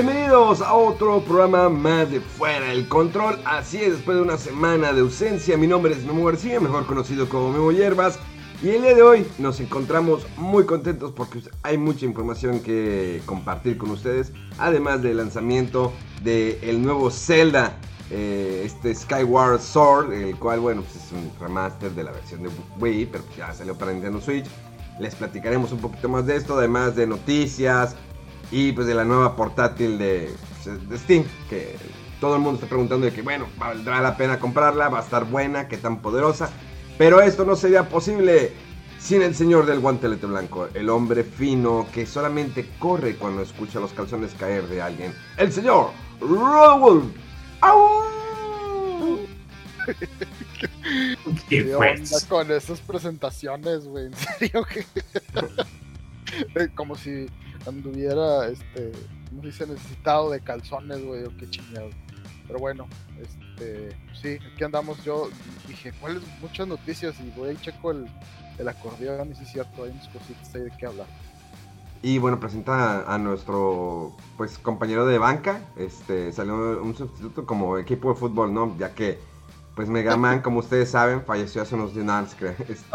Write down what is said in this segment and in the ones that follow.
Bienvenidos a otro programa más de Fuera del Control. Así es, después de una semana de ausencia, mi nombre es Memo García, mejor conocido como Memo Hierbas. Y el día de hoy nos encontramos muy contentos porque hay mucha información que compartir con ustedes. Además del lanzamiento del nuevo Zelda, eh, este Skyward Sword, el cual, bueno, pues es un remaster de la versión de Wii, pero ya salió para Nintendo Switch. Les platicaremos un poquito más de esto, además de noticias, y pues de la nueva portátil de, de, Steam, que todo el mundo está preguntando de que, bueno, valdrá la pena comprarla, va a estar buena, qué tan poderosa. Pero esto no sería posible sin el señor del guantelete blanco, el hombre fino que solamente corre cuando escucha los calzones caer de alguien. El señor Raúl. ¿Qué, ¿Qué onda con esas presentaciones, güey? En serio que... Como si anduviera, este, ¿cómo se dice? Necesitado de calzones, güey, o qué chingado. Pero bueno, este, sí, aquí andamos. Yo dije, ¿cuáles muchas noticias? Y voy a checo el, el acordeón, y si es cierto, hay unas cositas ahí de qué hablar. Y bueno, presenta a nuestro pues compañero de banca. Este salió un sustituto como equipo de fútbol, ¿no? Ya que pues Mega Man, como ustedes saben, falleció hace unos días, creo. Este...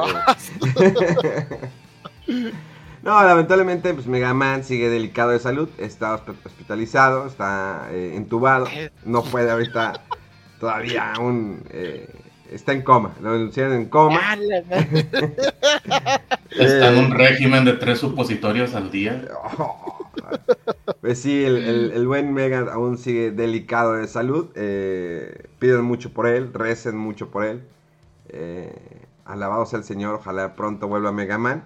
No, lamentablemente, pues Mega Man sigue delicado de salud, está hospitalizado, está eh, entubado, no puede ahorita todavía aún eh, está en coma, lo denunciaron en coma. está en un régimen de tres supositorios al día. pues sí, el, el, buen Mega aún sigue delicado de salud, eh, piden mucho por él, recen mucho por él. Eh, alabado sea el Señor, ojalá pronto vuelva Mega Man.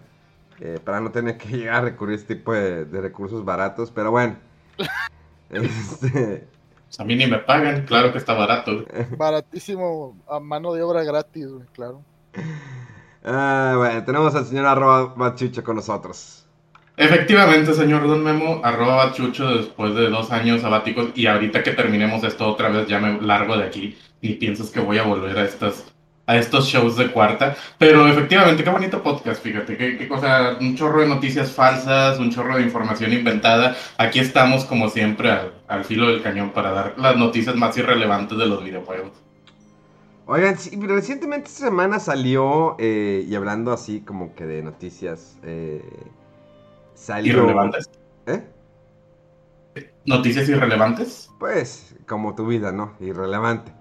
Eh, para no tener que llegar a recurrir a este tipo de, recursos baratos, pero bueno. este... Pues a mí ni me pagan, claro que está barato. Baratísimo, a mano de obra gratis, claro. Ah, bueno, tenemos al señor arroba bachucho con nosotros. Efectivamente, señor Don Memo, arroba bachucho después de dos años sabáticos y ahorita que terminemos esto otra vez ya me largo de aquí y piensas que voy a volver a estas a estos shows de cuarta. Pero efectivamente, qué bonito podcast, fíjate, qué, cosa, un chorro de noticias falsas, un chorro de información inventada. Aquí estamos, como siempre, al, filo del cañón para dar las noticias más irrelevantes de los videojuegos. Oigan, sí, recientemente esta semana salió, eh, y hablando así como que de noticias, eh, salió... ¿Irrelevantes? ¿Eh? ¿Noticias irrelevantes? Pues, como tu vida, ¿no? Irrelevante.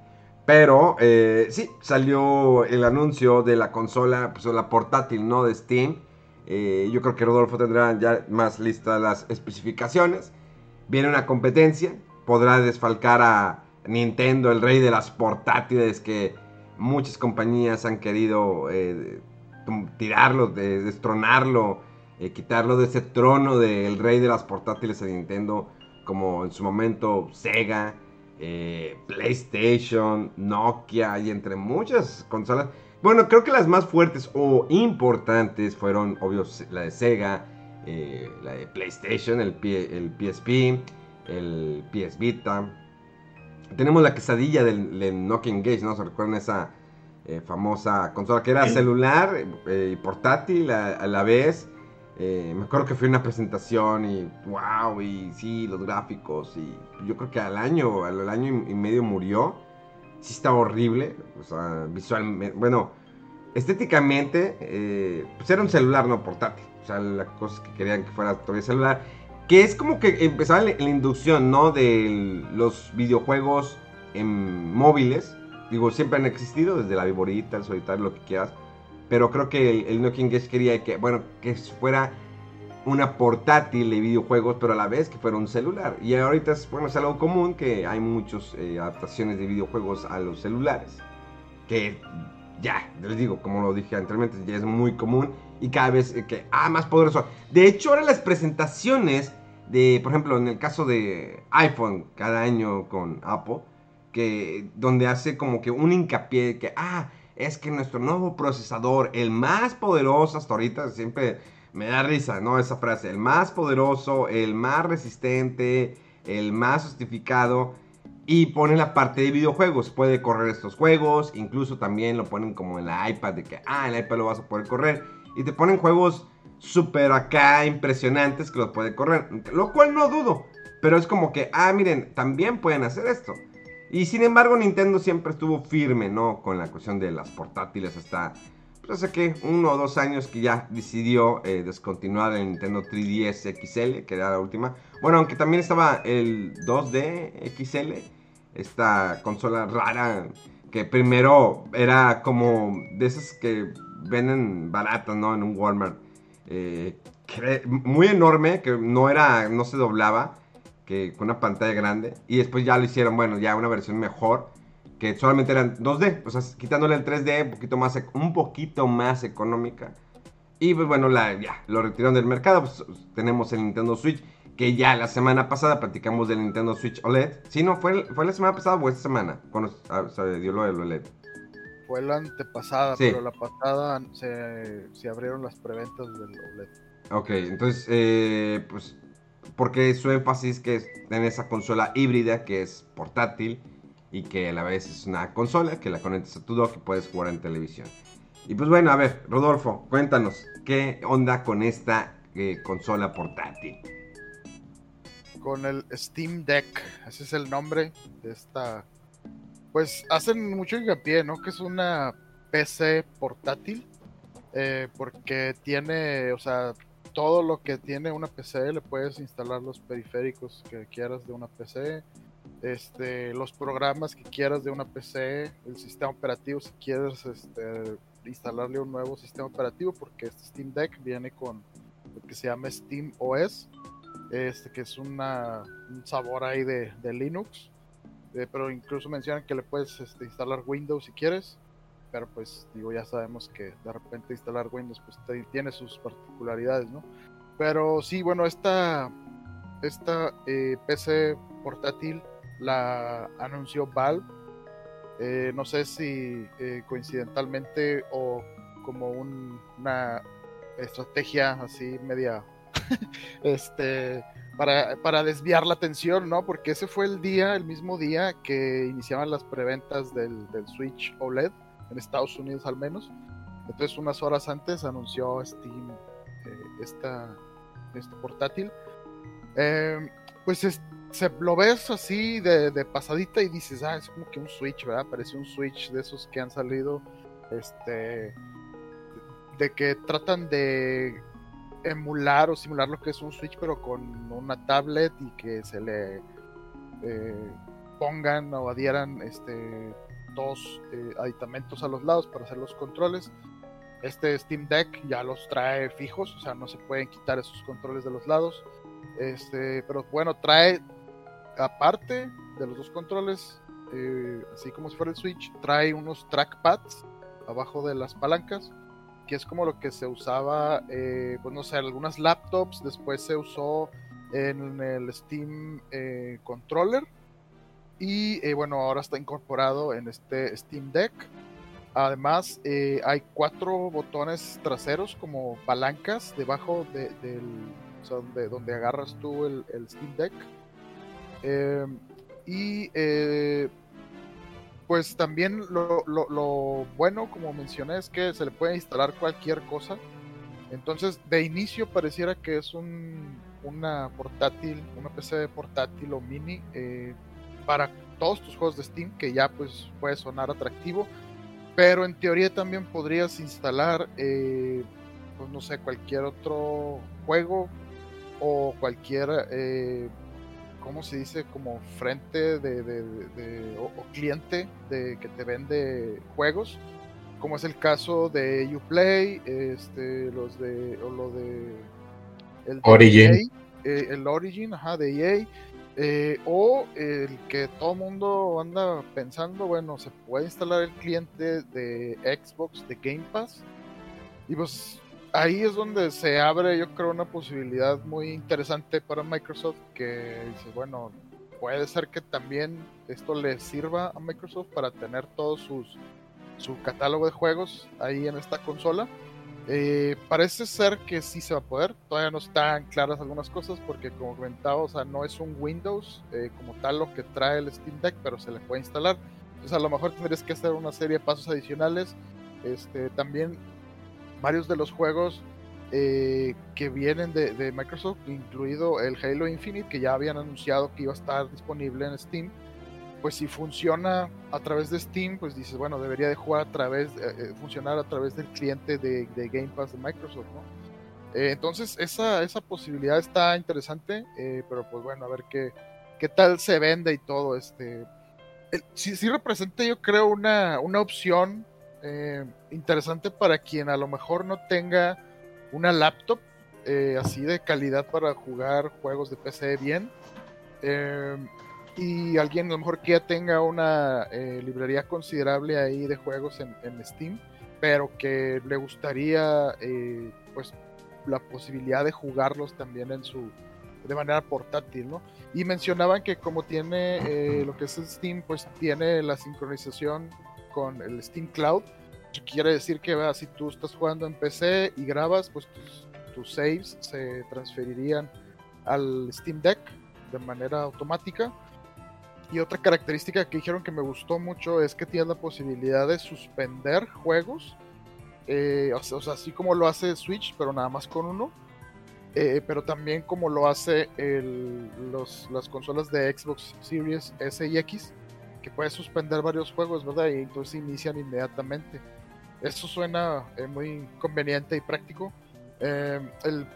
Pero eh, sí, salió el anuncio de la consola, pues la portátil, ¿no? De Steam. Eh, yo creo que Rodolfo tendrá ya más listas las especificaciones. Viene una competencia, podrá desfalcar a Nintendo, el rey de las portátiles, que muchas compañías han querido eh, tirarlo, destronarlo, quitarlo de ese trono del rey de las portátiles a Nintendo, como en su momento Sega. Eh, PlayStation, Nokia y entre muchas consolas. Bueno, creo que las más fuertes o importantes fueron, obvio, la de Sega, eh, la de PlayStation, el, el, PSP, el PS Vita. Tenemos la quesadilla del, Nokia Engage, ¿no? ¿Se recuerdan esa eh, famosa consola que era celular y portátil a la vez? Eh, me acuerdo que fue una presentación y wow, y sí, los gráficos. Y yo creo que al año, al año y medio murió. Sí estaba horrible. O sea, visualmente, bueno, estéticamente, eh, pues era un celular no portátil. O sea, las cosas que querían que fuera todavía celular. Que es como que empezaba la, inducción, ¿no? De los videojuegos en móviles. Digo, siempre han existido, desde la viborita, el solitario, lo que quieras pero creo que el, el Nokia Engage quería que, bueno, que fuera una portátil de videojuegos, pero a la vez que fuera un celular. Y ahorita es, bueno, es algo común que hay muchas eh, adaptaciones de videojuegos a los celulares. Que ya, les digo, como lo dije anteriormente, ya es muy común y cada vez eh, que, ah, más poderoso. De hecho, ahora las presentaciones de, por ejemplo, en el caso de iPhone, cada año con Apple, que donde hace como que un hincapié que, ah, es que nuestro nuevo procesador, el más poderoso hasta ahorita, siempre me da risa, ¿no? Esa frase, el más poderoso, el más resistente, el más justificado. Y pone la parte de videojuegos, puede correr estos juegos, incluso también lo ponen como en la iPad, de que, ah, en la iPad lo vas a poder correr. Y te ponen juegos súper acá impresionantes que los puede correr, lo cual no dudo. Pero es como que, ah, miren, también pueden hacer esto. Y sin embargo, Nintendo siempre estuvo firme, ¿no? Con la cuestión de las portátiles hasta, pues hace que uno o dos años que ya decidió eh, descontinuar el Nintendo 3DS XL, que era la última. Bueno, aunque también estaba el 2D XL, esta consola rara que primero era como de esas que venden baratas, ¿no? En un Walmart. Eh, muy enorme, que no era, no se doblaba que con una pantalla grande. Y después ya lo hicieron, bueno, ya una versión mejor, que solamente eran 2D, o sea, quitándole el 3D un poquito más, un poquito más económica. Y pues bueno, la, ya, lo retiraron del mercado. Pues, tenemos el Nintendo Switch, que ya la semana pasada platicamos del Nintendo Switch OLED. Sí, no, fue, fue la semana pasada o esta semana, cuando se dio lo del OLED. Fue la antepasada, pero la pasada se, se abrieron las preventas del OLED. Ok, entonces, eh, pues porque su énfasis que es en esa consola híbrida que es portátil y que a la vez es una consola que la conectas a tu dock y puedes jugar en televisión. Y pues bueno, a ver, Rodolfo, cuéntanos, ¿qué onda con esta eh, consola portátil? Con el Steam Deck, ese es el nombre de esta. Pues hacen mucho hincapié, ¿no? Que es una PC portátil. Eh, porque tiene, o sea, todo lo que tiene una PC, le puedes instalar los periféricos que quieras de una PC, este, los programas que quieras de una PC, el sistema operativo si quieres este, instalarle un nuevo sistema operativo, porque este Steam Deck viene con lo que se llama Steam OS, este, que es un sabor ahí de, Linux, eh, pero incluso mencionan que le puedes este, instalar Windows si quieres pues digo, ya sabemos que de repente instalar Windows pues tiene sus particularidades, ¿no? Pero sí, bueno, esta, esta eh, PC portátil la anunció Valve, eh, no sé si eh, coincidentalmente o como una estrategia así media, este, para, para, desviar la atención, ¿no? Porque ese fue el día, el mismo día que iniciaban las preventas del Switch OLED en Estados Unidos al menos. Entonces unas horas antes anunció Steam eh, esta, este portátil. Em, pues se lo ves así de, pasadita y dices, ah, es como que un Switch, ¿verdad? Parece un Switch de esos que han salido, este, de que tratan de emular o simular lo que es un Switch, pero con una tablet y que se le eh, pongan o adhieran este dos eh, aditamentos a los lados para hacer los controles. Este Steam Deck ya los trae fijos, o sea, no se pueden quitar esos controles de los lados. Este, pero bueno, trae aparte de los dos controles, eh, así como si fuera el Switch, trae unos trackpads abajo de las palancas, que es como lo que se usaba, eh, pues no sé, algunas laptops, después se usó en el Steam Controller y eh, bueno, ahora está incorporado en este Steam Deck. Además, eh, hay cuatro botones traseros como palancas debajo de, del, donde, agarras tú el, Steam Deck. Em, y eh, pues también lo, bueno, como mencioné, es que se le puede instalar cualquier cosa. Entonces, de inicio pareciera que es un, una portátil, una PC portátil o mini para todos tus juegos de Steam, que ya pues puede sonar atractivo, pero en teoría también podrías instalar, eh, pues no sé, cualquier otro juego o cualquier, eh, ¿cómo se dice? Como frente de, o, cliente de, que te vende juegos, como es el caso de Uplay, este, los de, o lo de el de Origin. EA, eh, el Origin, ajá, de EA, eh, o el que todo mundo anda pensando, bueno, se puede instalar el cliente de Xbox de Game Pass. Y pues ahí es donde se abre, yo creo, una posibilidad muy interesante para Microsoft que dice, bueno, puede ser que también esto le sirva a Microsoft para tener todos sus su catálogo de juegos ahí en esta consola. Eh, parece ser que sí se va a poder, todavía no están claras algunas cosas porque como comentaba, o sea, no es un Windows eh, como tal lo que trae el Steam Deck, pero se le puede instalar. Entonces a lo mejor tendrías que hacer una serie de pasos adicionales. Este, también varios de los juegos eh, que vienen de, de, Microsoft, incluido el Halo Infinite, que ya habían anunciado que iba a estar disponible en Steam, pues si funciona a través de Steam, pues dices, bueno, debería de jugar a través, eh, eh funcionar a través del cliente de, Game Pass de Microsoft, ¿no? Eh, entonces, esa, esa posibilidad está interesante, eh, pero pues bueno, a ver qué, qué tal se vende y todo. Este, el, sí, sí representa, yo creo, una, una opción interesante para quien a lo mejor no tenga una laptop así de calidad para jugar juegos de PC bien. Eh, y alguien a lo mejor que ya tenga una eh, librería considerable ahí de juegos en, en, Steam, pero que le gustaría eh, pues la posibilidad de jugarlos también en su de manera portátil, ¿no? Y mencionaban que como tiene eh, lo que es Steam, pues tiene la sincronización con el Steam Cloud, quiere decir que va, si tú estás jugando en PC y grabas, pues tus saves se transferirían al Steam Deck de manera automática y otra característica que dijeron que me gustó mucho es que tienes la posibilidad de suspender juegos. Eh, o, sea, así como lo hace Switch, pero nada más con uno. Eh, pero también como lo hace el, los, las consolas de Xbox Series S y X, que puedes suspender varios juegos, ¿verdad? Y entonces inician inmediatamente. Eso suena eh, muy conveniente y práctico. Eh, el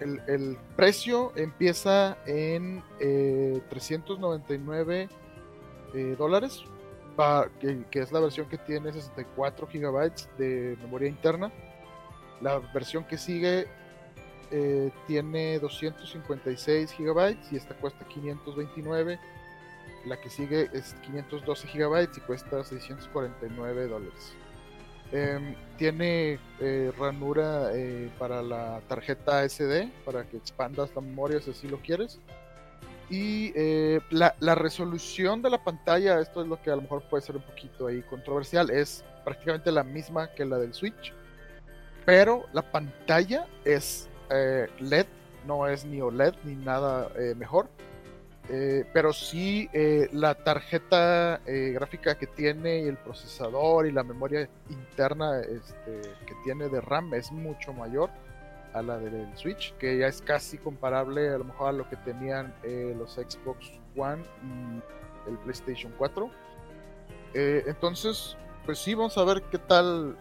el, el, precio empieza en eh, 399 eh, dólares, que, que, es la versión que tiene 64 gigabytes de memoria interna. La versión que sigue eh, tiene 256 gigabytes y esta cuesta 529. La que sigue es 512 gigabytes y cuesta 649 dólares. Eh, tiene eh, ranura eh, para la tarjeta SD, para que expandas la memoria si así lo quieres. Y eh, la, la, resolución de la pantalla, esto es lo que a lo mejor puede ser un poquito ahí controversial, es prácticamente la misma que la del Switch, pero la pantalla es eh, LED, no es ni OLED ni nada eh, mejor. Eh, pero sí eh, la tarjeta eh, gráfica que tiene y el procesador y la memoria interna este, que tiene de RAM es mucho mayor a la del Switch, que ya es casi comparable a lo mejor a lo que tenían eh, los Xbox One y el PlayStation 4. entonces, pues sí, vamos a ver qué tal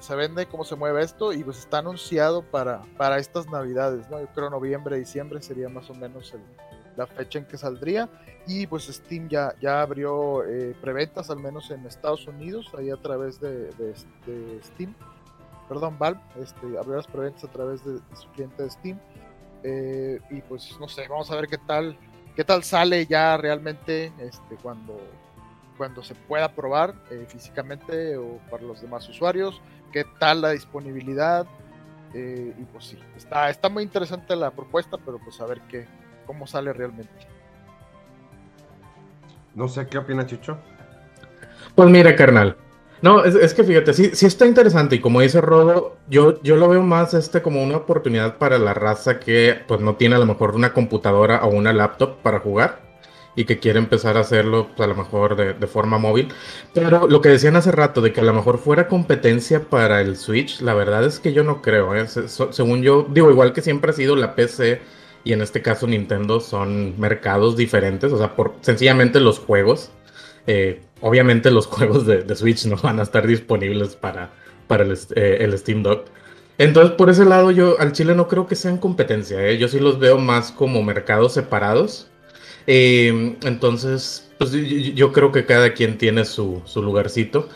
se vende, cómo se mueve esto y pues está anunciado para, para estas navidades, ¿no? Yo creo noviembre, diciembre sería más o menos el, la fecha en que saldría. Y pues Steam ya, ya abrió eh, preventas, al menos en Estados Unidos, ahí a través de, de, de Steam. Perdón, Valve este, abrió las preventas a través de, de su cliente de Steam. Eh, y pues no sé, vamos a ver qué tal, qué tal sale ya realmente este, cuando, cuando se pueda probar eh, físicamente o para los demás usuarios, qué tal la disponibilidad. Eh, y pues sí, está, está muy interesante la propuesta, pero pues a ver qué, cómo sale realmente. No sé, ¿qué opina Chucho? Pues mira, carnal. No, es, es, que fíjate, sí, sí está interesante y como dice Rodo, yo, yo lo veo más este como una oportunidad para la raza que pues no tiene a lo mejor una computadora o una laptop para jugar y que quiere empezar a hacerlo pues, a lo mejor de, de, forma móvil. Pero lo que decían hace rato de que a lo mejor fuera competencia para el Switch, la verdad es que yo no creo. ¿eh? Se, según yo, digo, igual que siempre ha sido la PC y en este caso Nintendo son mercados diferentes, o sea, por sencillamente los juegos. Eh, obviamente los juegos de, Switch no van a estar disponibles para, para el, eh, el, Steam Dock. Entonces, por ese lado, yo al Chile no creo que sean competencia, ¿eh? yo sí los veo más como mercados separados. Eh, entonces, pues yo, yo, creo que cada quien tiene su, su lugarcito.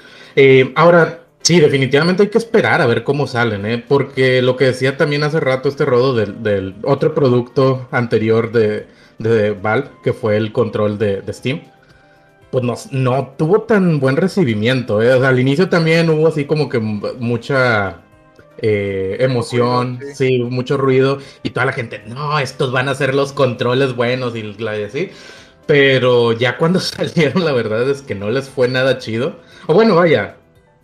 ahora, Sí, definitivamente hay que esperar a ver cómo salen, ¿eh? porque lo que decía también hace rato este rodo del, otro producto anterior de, de, Valve, que fue el control de, Steam, pues no, no, tuvo tan buen recibimiento. ¿eh? al inicio también hubo así como que mucha eh, emoción, sí. mucho ruido, y toda la gente, no, estos van a ser los controles buenos y así. Pero ya cuando salieron, la verdad es que no les fue nada chido. O bueno, vaya,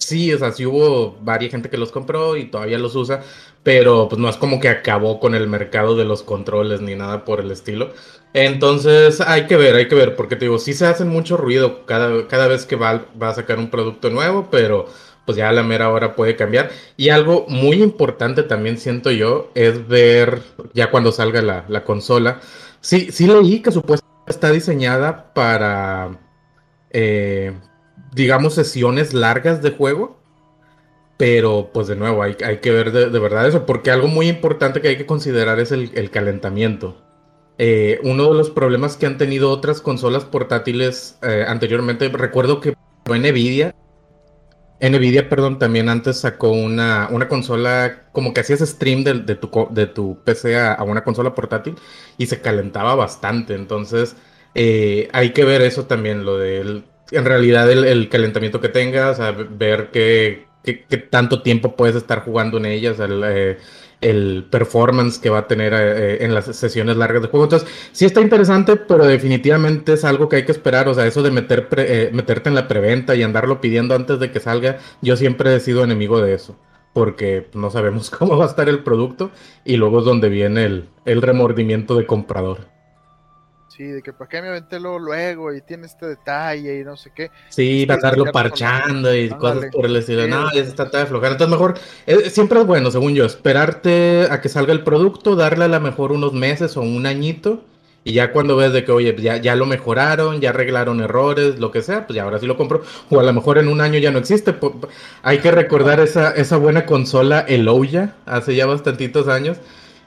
sí, o sea, sí hubo varias gente que los compró y todavía los usa, pero pues no es como que acabó con el mercado de los controles ni nada por el estilo. Entonces hay que ver, hay que ver, porque te digo, sí se hacen mucho ruido cada, cada vez que va, va a sacar un producto nuevo, pero pues ya a la mera hora puede cambiar. Y algo muy importante también siento yo es ver ya cuando salga la, la consola. Sí, sí leí que supuestamente está diseñada para, eh, digamos, sesiones largas de juego. Pero, pues de nuevo, hay, hay que ver de, verdad eso, porque algo muy importante que hay que considerar es el, calentamiento. Eh, uno de los problemas que han tenido otras consolas portátiles eh, anteriormente, recuerdo que fue Nvidia. Nvidia, perdón, también antes sacó una, una consola, como que hacías stream de, de, tu, de tu PC a, a, una consola portátil y se calentaba bastante. Entonces, eh, hay que ver eso también, lo del en realidad el, calentamiento que tengas, ver qué, tanto tiempo puedes estar jugando en ellas, el, eh, performance que va a tener eh, en las sesiones largas de juego. Entonces, sí está interesante, pero definitivamente es algo que hay que esperar. O sea, eso de meter eh, meterte en la preventa y andarlo pidiendo antes de que salga, yo siempre he sido enemigo de eso. Porque no sabemos cómo va a estar el producto y luego es donde viene el, el remordimiento de comprador. Sí, de que para qué me aventé luego y tiene este detalle y no sé qué. Sí, para estarlo parchando y cosas por el estilo. no, ya está de aflojar. Entonces, mejor, eh, siempre es bueno, según yo, esperarte a que salga el producto, darle a lo mejor unos meses o un añito. Y ya cuando ves de que, oye, ya, ya lo mejoraron, ya arreglaron errores, lo que sea, pues ya ahora sí lo compro. O a lo mejor en un año ya no existe. Hay que recordar esa, esa buena consola, el Ouya, hace ya bastantitos años,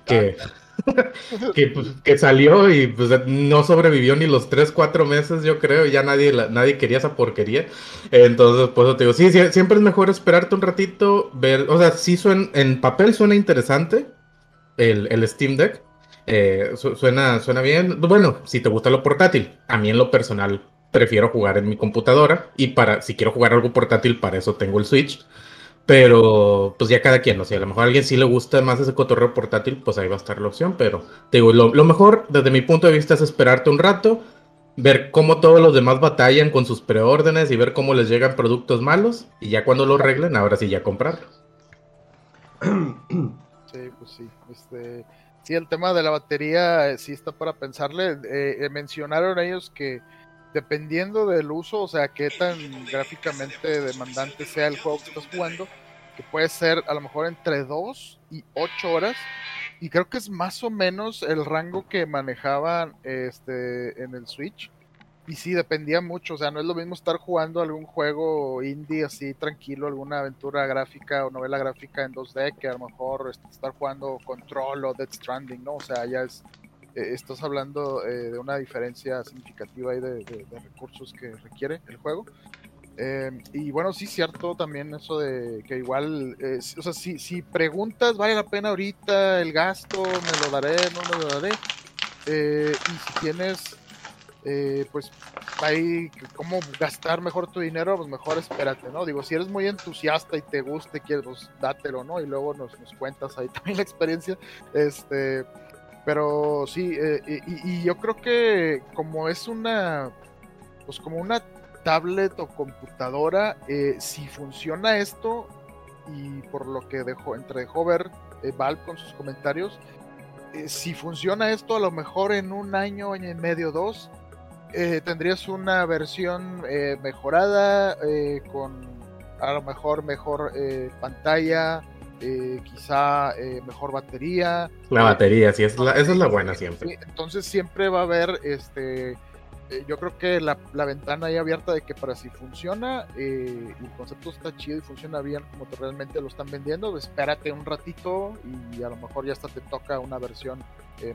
que... Ah, que, pues, que salió y pues no sobrevivió ni los 3, 4 meses, yo creo, ya nadie, nadie quería esa porquería. Entonces, pues te digo, sí, siempre es mejor esperarte un ratito, ver, o sea, sí suena, en papel suena interesante el, el Steam Deck. Eh, suena, suena bien. Bueno, si te gusta lo portátil, a mí en lo personal prefiero jugar en mi computadora y para si quiero jugar algo portátil, para eso tengo el Switch. Pero, pues ya cada quien, o sea, a lo mejor a alguien sí le gusta más ese cotorreo portátil, pues ahí va a estar la opción. Pero, te digo, lo, mejor desde mi punto de vista es esperarte un rato, ver cómo todos los demás batallan con sus preórdenes y ver cómo les llegan productos malos. Y ya cuando lo arreglen, ahora sí ya comprarlo. Sí, pues sí. Este, sí, el tema de la batería eh, sí está para pensarle. Eh, eh, mencionaron ellos que dependiendo del uso, o sea, qué tan gráficamente demandante sea el juego que estás jugando, que puede ser a lo mejor entre 2 y 8 horas. Y creo que es más o menos el rango que manejaban este, en el Switch. Y sí, dependía mucho, o sea, no es lo mismo estar jugando algún juego indie así tranquilo, alguna aventura gráfica o novela gráfica en 2D, que a lo mejor este, estar jugando Control o Dead Stranding, ¿no? O sea, ya es eh, estás hablando eh, de una diferencia significativa ahí de, recursos que requiere el juego. Eh, y bueno, sí, cierto también eso de que igual, o sea, si, si preguntas, ¿vale la pena ahorita el gasto? ¿Me lo daré? ¿No me lo daré? y si tienes, pues, ahí cómo gastar mejor tu dinero, pues mejor espérate, ¿no? Digo, si eres muy entusiasta y te guste, quieres, pues dátelo, ¿no? Y luego nos, nos cuentas ahí también la experiencia. Este pero sí, eh, y, yo creo que como es una, pues como una tablet o computadora, eh, si funciona esto, y por lo que dejó, entre dejó ver eh, Valve con sus comentarios, si funciona esto, a lo mejor en un año, año y medio, dos, tendrías una versión mejorada, con a lo mejor mejor pantalla, eh, quizá eh, mejor batería. La batería, sí, es la, esa es la buena siempre. Entonces siempre va a haber, este, eh, yo creo que la, ventana ahí abierta de que para si funciona, el concepto está chido y funciona bien como realmente lo están vendiendo, espérate un ratito y a lo mejor ya hasta te toca una versión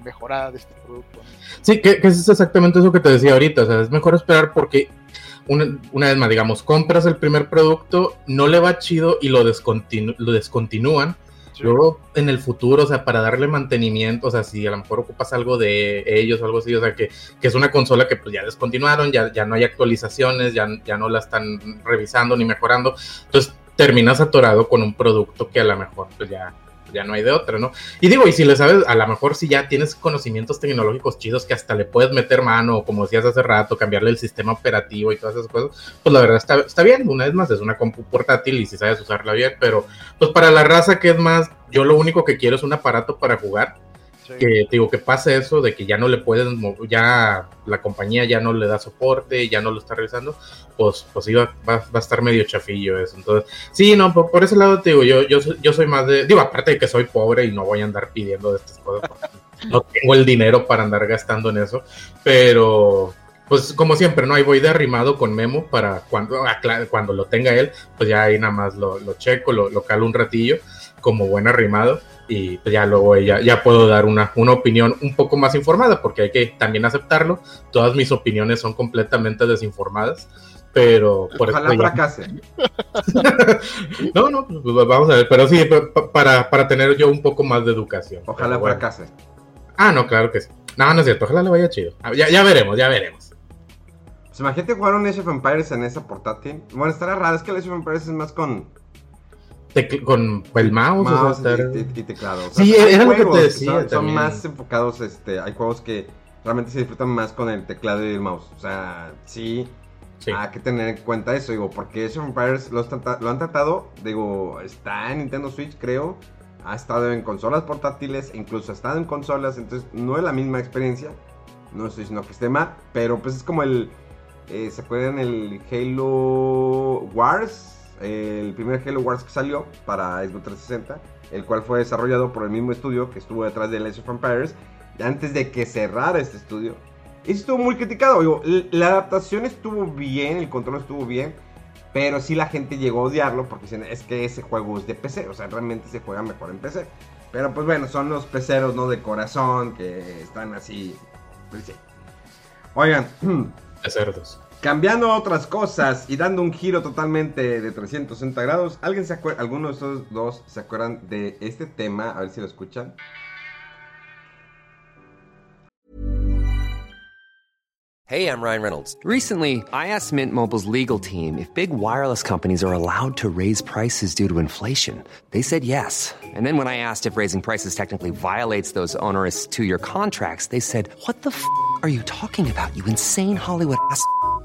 mejorada de este producto. Sí, que, es exactamente eso que te decía ahorita, o sea, es mejor esperar porque una, una, vez más, digamos, compras el primer producto, no le va chido y lo, descontinu lo descontinúan. Luego, en el futuro, o sea, para darle mantenimiento, o sea, si a lo mejor ocupas algo de ellos o algo así, o sea, que, que es una consola que pues ya descontinuaron, ya, ya no hay actualizaciones, ya, ya no la están revisando ni mejorando. Entonces, terminas atorado con un producto que a lo mejor pues ya ya no hay de otra, ¿no? Y digo, y si le sabes, a lo mejor si ya tienes conocimientos tecnológicos chidos que hasta le puedes meter mano, como decías hace rato, cambiarle el sistema operativo y todas esas cosas, pues la verdad está, está bien, una vez más, es una compu portátil y si sabes usarla bien, pero pues para la raza que es más, yo lo único que quiero es un aparato para jugar que digo que pase eso de que ya no le pueden ya la compañía ya no le da soporte ya no lo está revisando pues pues iba va, a estar medio chafillo eso. Entonces sí no por, ese lado te digo yo yo yo soy más de digo aparte de que soy pobre y no voy a andar pidiendo de estas cosas no tengo el dinero para andar gastando en eso pero pues como siempre, ¿no? Ahí voy de arrimado con Memo para cuando, ah, cuando lo tenga él, pues ya ahí nada más lo, lo checo, lo, lo calo un ratillo como buen arrimado y pues ya luego ya, ya puedo dar una, una opinión un poco más informada, porque hay que también aceptarlo. Todas mis opiniones son completamente desinformadas, pero por Ojalá fracase. no, no, pues, vamos a ver, pero sí, para, para tener yo un poco más de educación. Ojalá fracase. Ah, no, claro que sí. No, no es cierto, ojalá le vaya chido. Ah, ya, ya veremos, ya veremos. Pues imagínate jugar un Age of Empires en esa portátil. Bueno, estará raro, es que el Age of Empires es más con con el mouse, o sea, y, teclado. sí, era lo que te decía. Son, más enfocados, este, hay juegos que realmente se disfrutan más con el teclado y el mouse. O sea, sí, hay que tener en cuenta eso, digo, porque Age of Empires lo, lo, han tratado, digo, está en Nintendo Switch, creo, ha estado en consolas portátiles, incluso ha estado en consolas, entonces no es la misma experiencia, no estoy diciendo que esté mal, pero pues es como el, eh, ¿se acuerdan el Halo Wars? El primer Halo Wars que salió para Xbox 360, el cual fue desarrollado por el mismo estudio que estuvo detrás de Legend of Empires, antes de que cerrara este estudio. Y estuvo muy criticado, la adaptación estuvo bien, el control estuvo bien, pero sí la gente llegó a odiarlo porque dicen, es que ese juego es de PC, o sea, realmente se juega mejor en PC. Pero pues bueno, son los peceros, ¿no? De corazón, que están así. Pues. Oigan. Cambiando a otras cosas y dando un giro totalmente de 360 grados, ¿alguien se acuerda, alguno de estos dos se acuerdan de este tema? A ver si lo escuchan. Hey, I'm Ryan Reynolds. Recently, I asked Mint Mobile's legal team if big wireless companies are allowed to raise prices due to inflation. They said yes. And then when I asked if raising prices technically violates those onerous two-year contracts, they said, "What the f*** are you talking about? You insane Hollywood ass."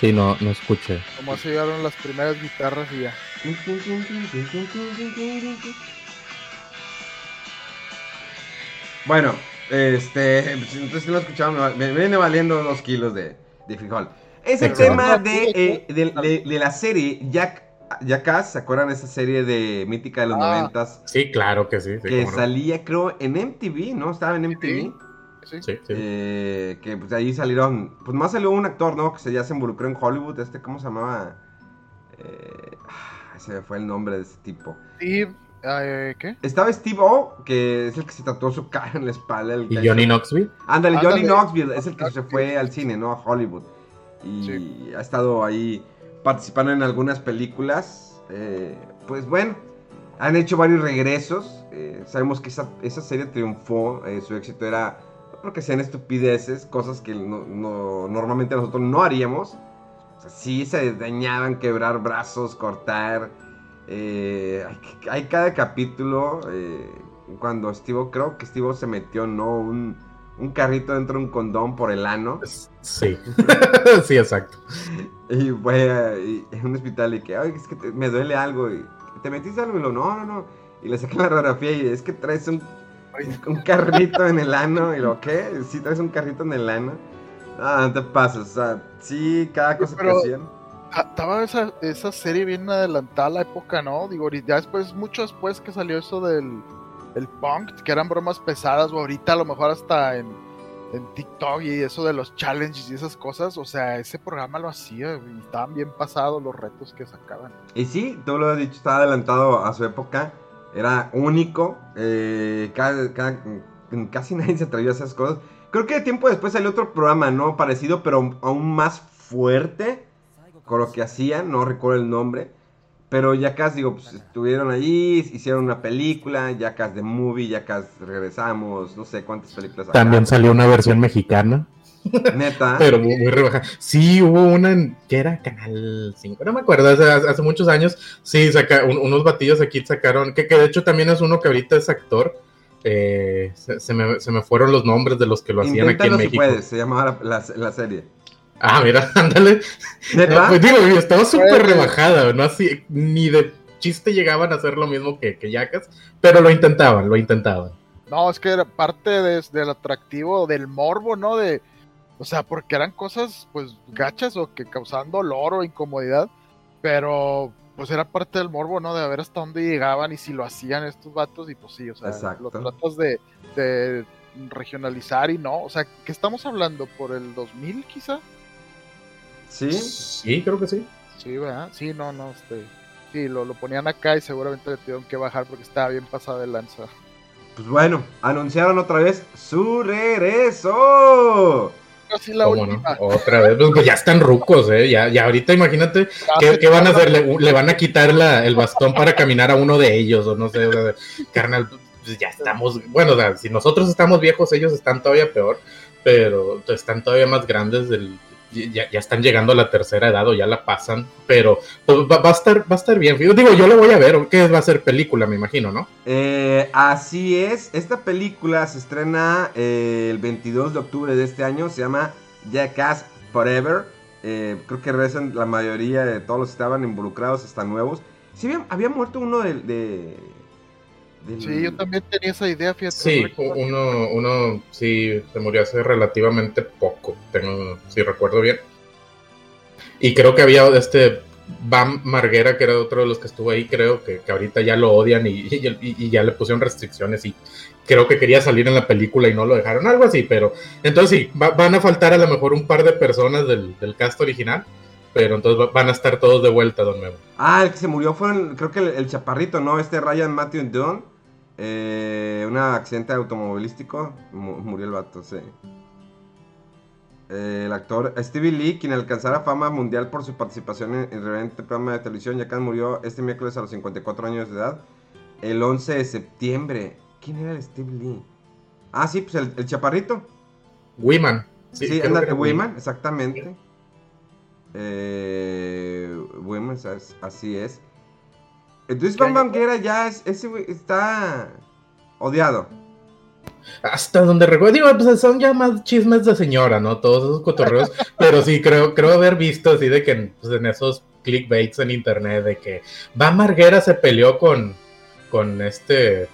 Sí, no, no escuché. Como se llegaron las primeras guitarras y ya. Bueno, este, entonces si no escuchamos, me, viene valiendo dos kilos de, de frijol. Ese tema de, eh, de, de, la serie Jack, Jackass, ¿se acuerdan de esa serie de mítica de los ah. noventas? Sí, claro que sí. que salía, creo, en MTV, ¿no? Estaba en MTV. Sí, sí. Eh, que pues de ahí salieron. Pues más salió un actor, ¿no? Que se, ya se involucró en Hollywood. Este, ¿cómo se llamaba? Eh, ese fue el nombre de ese tipo. Steve. Eh, ¿Qué? Estaba Steve O, que es el que se tatuó su cara en la espalda. ¿Y Johnny Knoxville? Ándale, Johnny Knoxville es el que se fue al cine, ¿no? A Hollywood. Y ha estado ahí participando en algunas películas. Eh, pues bueno, han hecho varios regresos. Eh, sabemos que esa, esa serie triunfó. su éxito era porque sean estupideces, cosas que no, normalmente nosotros no haríamos. O sea, sí se dañaban, quebrar brazos, cortar. Eh, hay, cada capítulo eh, cuando Steve, creo que Steve se metió, ¿no? Un, un carrito dentro de un condón por el ano. Sí, sí, exacto. Y fue a, un hospital y que, ay, es que me duele algo. Y, ¿Te metiste algo? Y lo, no, no, no. Y le sacan la radiografía y es que traes un un carrito en el ano. Y lo, ¿qué? ¿Sí traes un carrito en el ano? Ah, no te pases. O sea, sí, cada cosa que hacían. Ah, Estaba esa, esa serie bien adelantada a la época, ¿no? Digo, ya después, mucho después que salió eso del el punk, que eran bromas pesadas, o ahorita a lo mejor hasta en, en TikTok y eso de los challenges y esas cosas, o sea, ese programa lo hacía y estaban bien pasados los retos que sacaban. Y sí, tú lo has dicho, estaba adelantado a su época. Era único. eh, ca- ca- casi nadie se atrevió a esas cosas. Creo que tiempo después salió otro programa, ¿no? Parecido, pero aún más fuerte con lo que hacían. No recuerdo el nombre. Pero Jackass, digo, pues estuvieron allí, hicieron una película, Jackass de Movie, Jackass regresamos, no sé cuántas películas También salió una versión mexicana, Neta. pero muy, muy rebajada. Sí, hubo una en- que era Canal 5, no me acuerdo, hace, hace muchos años. Sí, saca, un- unos batillos aquí sacaron, que, que de hecho también es uno que ahorita es actor. Eh, se, se me, se me fueron los nombres de los que lo hacían aquí en si México. puedes, se llamaba la, la- la serie. Ah, mira, ándale. ¿Neta? No, pues digo, estaba súper rebajada, no así, ni de chiste llegaban a hacer lo mismo que, que Yacas, pero lo intentaban, lo intentaban. No, es que era parte de- del atractivo, del morbo, ¿no? De, o sea, porque eran cosas, pues, gachas o que causaban dolor o incomodidad, pero, pues, era parte del morbo, ¿no? De ver hasta dónde llegaban y si lo hacían estos vatos y, pues, sí, o sea, Exacto. lo tratas de, de regionalizar y no, o sea, ¿qué estamos hablando? ¿Por el 2000 quizá? Sí. Sí, creo que sí. Sí, ¿verdad? Sí, no, no, este... Sí, lo, lo ponían acá y seguramente le tuvieron que bajar porque estaba bien pasada de lanza. Pues bueno, anunciaron otra vez su regreso. Así la. Otra vez, pues, ya están rucos, ¿eh? Ya, ya ahorita imagínate ¿Qué, van a hacer? ¿Le, le van a quitar la- el bastón para caminar a uno de ellos? O no sé, o sea, carnal, pues ya estamos, bueno, o sea, si nosotros estamos viejos, ellos están todavía peor, pero están todavía más grandes, del, ya, ya están llegando a la tercera edad o ya la pasan, pero pues, va, a estar, va a estar bien. Digo, yo lo voy a ver, que va a ser película, me imagino, ¿no? Eh, así es, esta película se estrena eh, el 22 de octubre de este año, se llama Jackass Forever. Eh, creo que regresan la mayoría de todos los que estaban involucrados, hasta nuevos. Sí, había, muerto uno de... del- Sí, yo también tenía esa idea, fíjate. Sí, uno, uno sí se murió hace relativamente poco, tengo, si recuerdo bien. Y creo que había este Bam Marguera, que era otro de los que estuvo ahí, creo que, que ahorita ya lo odian y, y- y ya le pusieron restricciones y creo que quería salir en la película y no lo dejaron, algo así, pero entonces sí, va- van a faltar a lo mejor un par de personas del, del cast original, pero entonces va- van a estar todos de vuelta, don Memo. Ah, el que se murió fue, el- creo que el, el chaparrito, ¿no? Este Ryan Matthew Dunn. Eh, un accidente automovilístico. mu- murió el vato, sí. Eh, el actor Stevie Lee, quien alcanzara fama mundial por su participación en el relevante programa de televisión, ya que murió este miércoles a los 54 años de edad. El 11 de septiembre. ¿Quién era el Steve Lee? Ah, sí, pues el, el chaparrito. Wiman. Sí, ándate, era Wiman, exactamente. Eh, Wiman, as- así es. Entonces ¿Qué Van año Banguera ya es, ese está odiado. Hasta donde recuerdo, digo, pues son ya más chismes de señora, ¿no? Todos esos cotorreos, pero sí creo, creo haber visto así de que en, pues, en esos clickbaits en internet de que Va Marguera se peleó con, con este,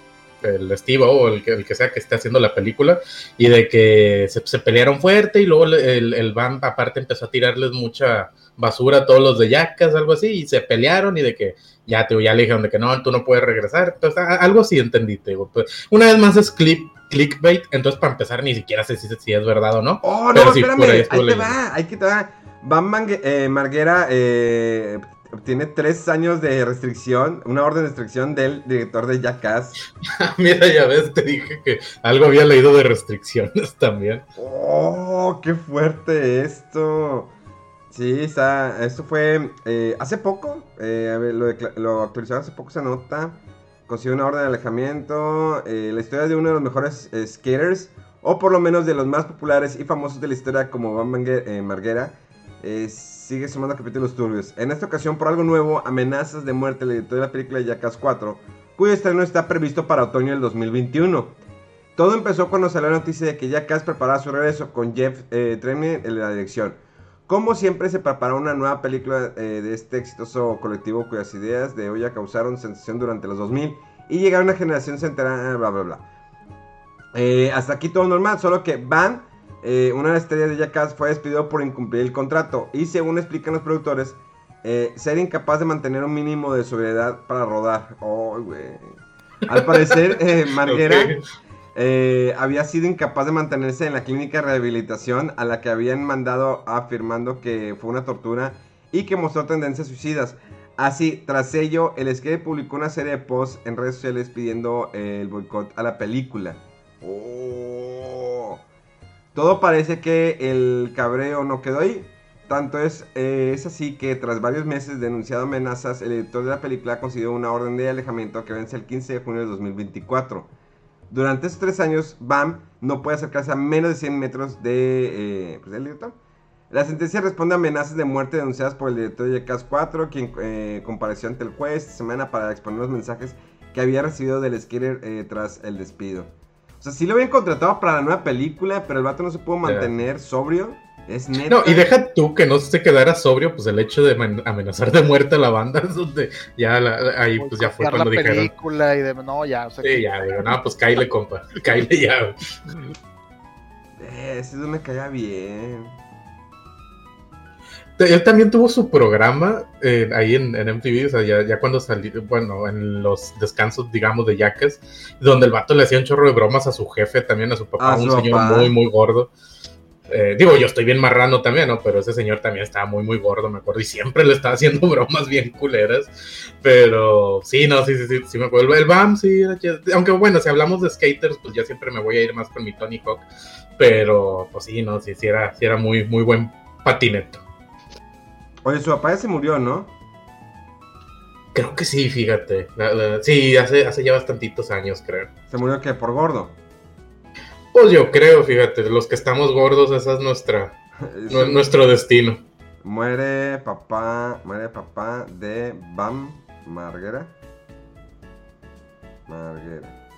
el Steve o el que, el que sea que esté haciendo la película, y de que se, se pelearon fuerte y luego el, el Van aparte empezó a tirarles mucha basura a todos los de Yacas, algo así, y se pelearon y de que ya, te, ya le dijeron de que no, tú no puedes regresar, entonces a- algo así entendí, te digo, pues, una vez más es clip, clickbait, entonces para empezar ni siquiera sé si, si es verdad o no. Oh, no, Pero sí, espérame, ahí te va, ahí que te va. Van eh, Marguera eh, tiene tres años de restricción, una orden de restricción del director de Jackass. Mira, ya ves, te dije que algo había leído de restricciones también. Oh, qué fuerte esto. Sí, está, esto fue eh, hace poco, eh, a ver, lo, lo actualizaron hace poco esa nota. Consiguió una orden de alejamiento. eh, la historia de uno de los mejores skaters, o por lo menos de los más populares y famosos de la historia, como Van Marguera, eh, sigue sumando capítulos turbios. En esta ocasión, por algo nuevo, amenazas de muerte director de la película Jackass 4, cuyo estreno está previsto para otoño del 2021. Todo empezó cuando salió la noticia de que Jackass preparaba su regreso con Jeff eh, en la dirección. Como siempre se prepara una nueva película eh, de este exitoso colectivo cuyas ideas de olla causaron sensación durante los 2000 y llegaron a una generación centenaria, bla bla bla. Eh, hasta aquí todo normal, solo que Van, eh, una de las estrellas de Jackass, fue despedido por incumplir el contrato y según explican los productores, eh, ser incapaz de mantener un mínimo de sobriedad para rodar. Oh. Al parecer, eh, Marguera eh, había sido incapaz de mantenerse en la clínica de rehabilitación a la que habían mandado afirmando que fue una tortura y que mostró tendencias suicidas. Así, tras ello, el skate publicó una serie de posts en redes sociales pidiendo el boicot a la película. Oh. Todo parece que el cabreo no quedó ahí. Tanto es, eh, así que tras varios meses denunciado amenazas, el editor de la película consiguió una orden de alejamiento que vence el 15 de junio de 2024. Durante estos tres años, Bam no puede acercarse a menos de 100 metros de, eh, pues, del director. La sentencia responde a amenazas de muerte denunciadas por el director de Jackass 4, quien eh, compareció ante el juez esta semana para exponer los mensajes que había recibido del eh, tras el despido. O sea, sí lo habían contratado para la nueva película, pero el vato no se pudo mantener sobrio. Es neta. No, y deja tú que no se quedara sobrio, pues el hecho de men- amenazar de muerte a la banda es donde ya la- ahí pues ya fue cuando la dijeron. película y de no, ya, o sea, Sí, que- ya, digo, no, pues cáile, compa, cáile ya. Eh, ese no me caía bien. Él también tuvo su programa eh, ahí en, en MTV, o sea, ya, ya cuando salió, bueno, en los descansos, digamos, de Jackass, donde el vato le hacía un chorro de bromas a su jefe, también a su papá, A un su señor papá. muy, muy gordo. Eh, digo, yo estoy bien marrano también, ¿no? Pero ese señor también estaba muy, muy gordo, me acuerdo, y siempre le estaba haciendo bromas bien culeras. Pero sí, no, sí, sí, sí, sí me acuerdo. El BAM, sí, aunque bueno, si hablamos de skaters, pues ya siempre me voy a ir más con mi Tony Hawk. Pero, pues sí, no, sí, sí era, sí era muy, muy buen patineto. Oye, su papá ya se murió, ¿no? Creo que sí, fíjate. Sí, hace, hace ya bastantitos años, creo. Se murió que por gordo. Pues yo creo, fíjate, los que estamos gordos, esa es nuestra, nu- nuestro destino. Muere papá, muere papá de Bam Marguera. Marguera.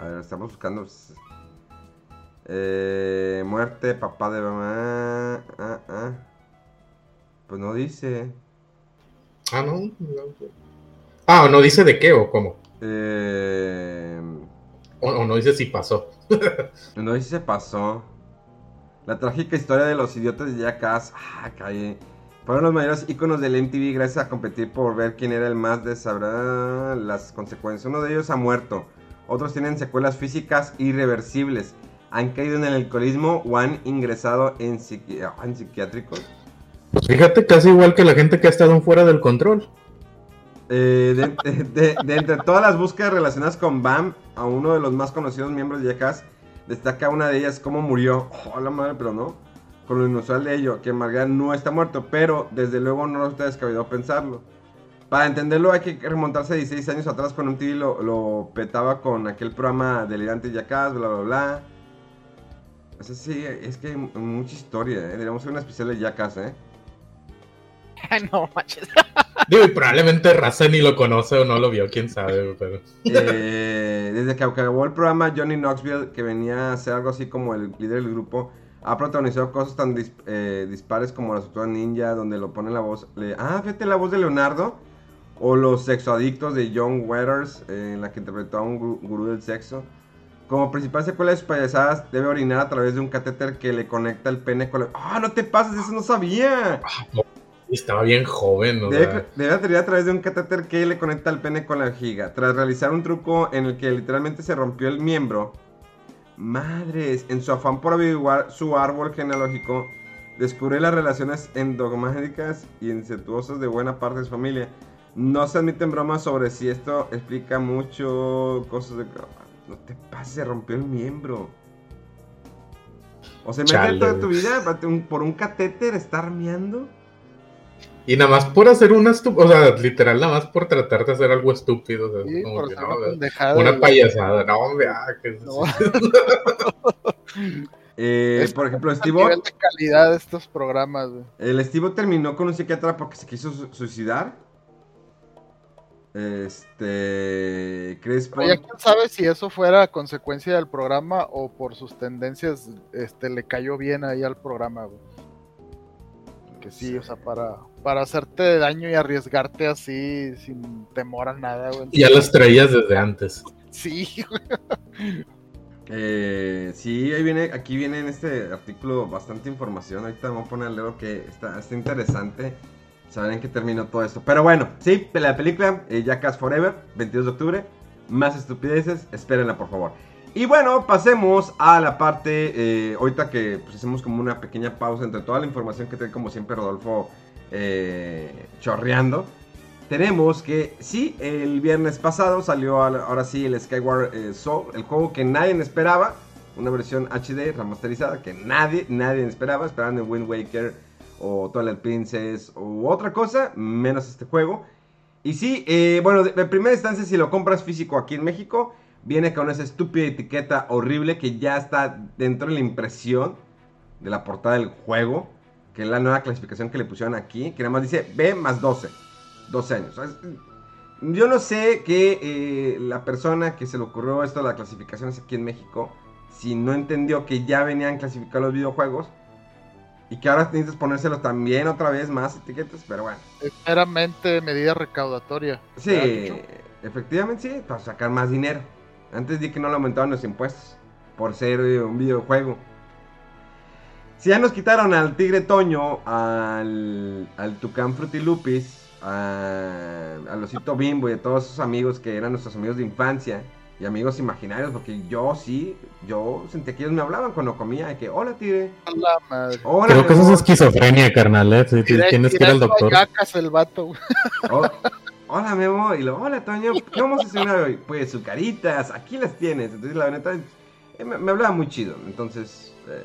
A ver, estamos buscando. Eh, muerte, papá de Bam. Ah, ah, ah. Pues no dice. Ah, no. no. Ah, o no dice de qué o cómo. Eh, O, o no dice si pasó. no dice si pasó. La trágica historia de los idiotas de Jackass. Ah, calle. Fueron los mayores íconos del MTV gracias a competir por ver quién era el más de sabrá las consecuencias. Uno de ellos ha muerto. Otros tienen secuelas físicas irreversibles. Han caído en el alcoholismo o han ingresado en, psiqui- ah, en psiquiátricos. Pues fíjate, casi igual que la gente que ha estado fuera del control. Eh, de, de- de- de entre todas las búsquedas relacionadas con Bam, a uno de los más conocidos miembros de Jackass, destaca una de ellas cómo murió. Oh, la madre, pero no. Con lo inusual de ello, que Margar no está muerto, pero desde luego no está descabellado pensarlo. Para entenderlo hay que remontarse 16 años atrás cuando un TV lo, lo petaba con aquel programa delirante Jackass, bla bla bla. O sea, sí, es que hay mucha historia, ¿eh? Deberíamos hacer una especial de Jackass, ¿eh? no manches. Digo, y probablemente Raza ni lo conoce o no lo vio, quién sabe, pero. Eh, desde que acabó el programa, Johnny Knoxville, que venía a ser algo así como el líder del grupo, ha protagonizado cosas tan dis- eh, dispares como las tortugas ninja, donde lo pone la voz. le- ah, fíjate la voz de Leonardo. O los sexoadictos de John Weathers, eh, en la que interpretó a un gu- gurú del sexo. Como principal secuela de sus payasadas, debe orinar a través de un catéter que le conecta el pene con la... ¡Ah, no te pases! ¡Eso no sabía! Estaba bien joven, o Debe, debe a través de un catéter que le conecta el pene con la vejiga. Tras realizar un truco en el que literalmente se rompió el miembro. Madres, en su afán por averiguar su árbol genealógico, descubre las relaciones endogámicas y incestuosas de buena parte de su familia. No se admiten bromas sobre si esto explica mucho cosas de... No te pases, se rompió el miembro. O Chale, imagínate toda tu vida por un- por un catéter estar meando. Y nada más por hacer una estúpida, o sea, literal, nada más por tratar de hacer algo estúpido. o sea, Sí, como por que, hacer no, una una de- payasada. No, hombre, ah, que- No. Eh, Es por ejemplo, el Steve nivel de calidad de estos programas, güey. El Steve terminó con un psiquiatra porque se quiso su- suicidar. Este. Chris Pero ya quién sabe si eso fuera consecuencia del programa o por sus tendencias este le cayó bien ahí al programa, güey. Que sí, o sea, para, para hacerte daño y arriesgarte así sin temor a nada, güey. Ya las traías desde antes. Sí, güey. Eh, sí, ahí viene, aquí viene en este artículo bastante información. Ahorita vamos a poner algo que está, está interesante. sabrán que terminó todo esto. Pero bueno, sí, la película eh, Jackass Forever, 22 de octubre. Más estupideces, espérenla por favor. Y bueno, pasemos a la parte, eh, ahorita que pues, hacemos como una pequeña pausa entre toda la información que trae como siempre Rodolfo eh, chorreando. Tenemos que, sí, el viernes pasado salió ahora sí el Skyward eh, Soul, el juego que nadie esperaba, una versión HD remasterizada que nadie, nadie esperaba, esperando en Wind Waker o Twilight Princess o otra cosa, menos este juego. Y sí, eh, bueno, en primera instancia, si lo compras físico aquí en México, viene con esa estúpida etiqueta horrible que ya está dentro de la impresión de la portada del juego, que es la nueva clasificación que le pusieron aquí, que nada más dice B más 12, 12 años. Yo no sé que eh, la persona que se le ocurrió esto de las clasificaciones aquí en México, si no entendió que ya venían clasificados los videojuegos, y que ahora necesitas ponérselo también otra vez más etiquetas, pero bueno. Es meramente medida recaudatoria. Sí, efectivamente sí, para sacar más dinero. Antes di que no le aumentaban los impuestos por ser eh, un videojuego. Si ya nos quitaron al Tigre Toño, al, al Tucán Frutilupis, a, al Osito Bimbo y a todos esos amigos que eran nuestros amigos de infancia y amigos imaginarios, porque yo sí, yo sentí que ellos me hablaban cuando comía, de que, hola Tigre. Hola, madre. Creo que eso es esquizofrenia, carnal, ¿eh? Tienes que ir al doctor. el vato. Oh, hola Memo, y lo, hola Toño, ¿qué vamos a hacer hoy? Pues sucaritas, aquí las tienes. Entonces la neta, eh, me, hablaba muy chido. Entonces, eh,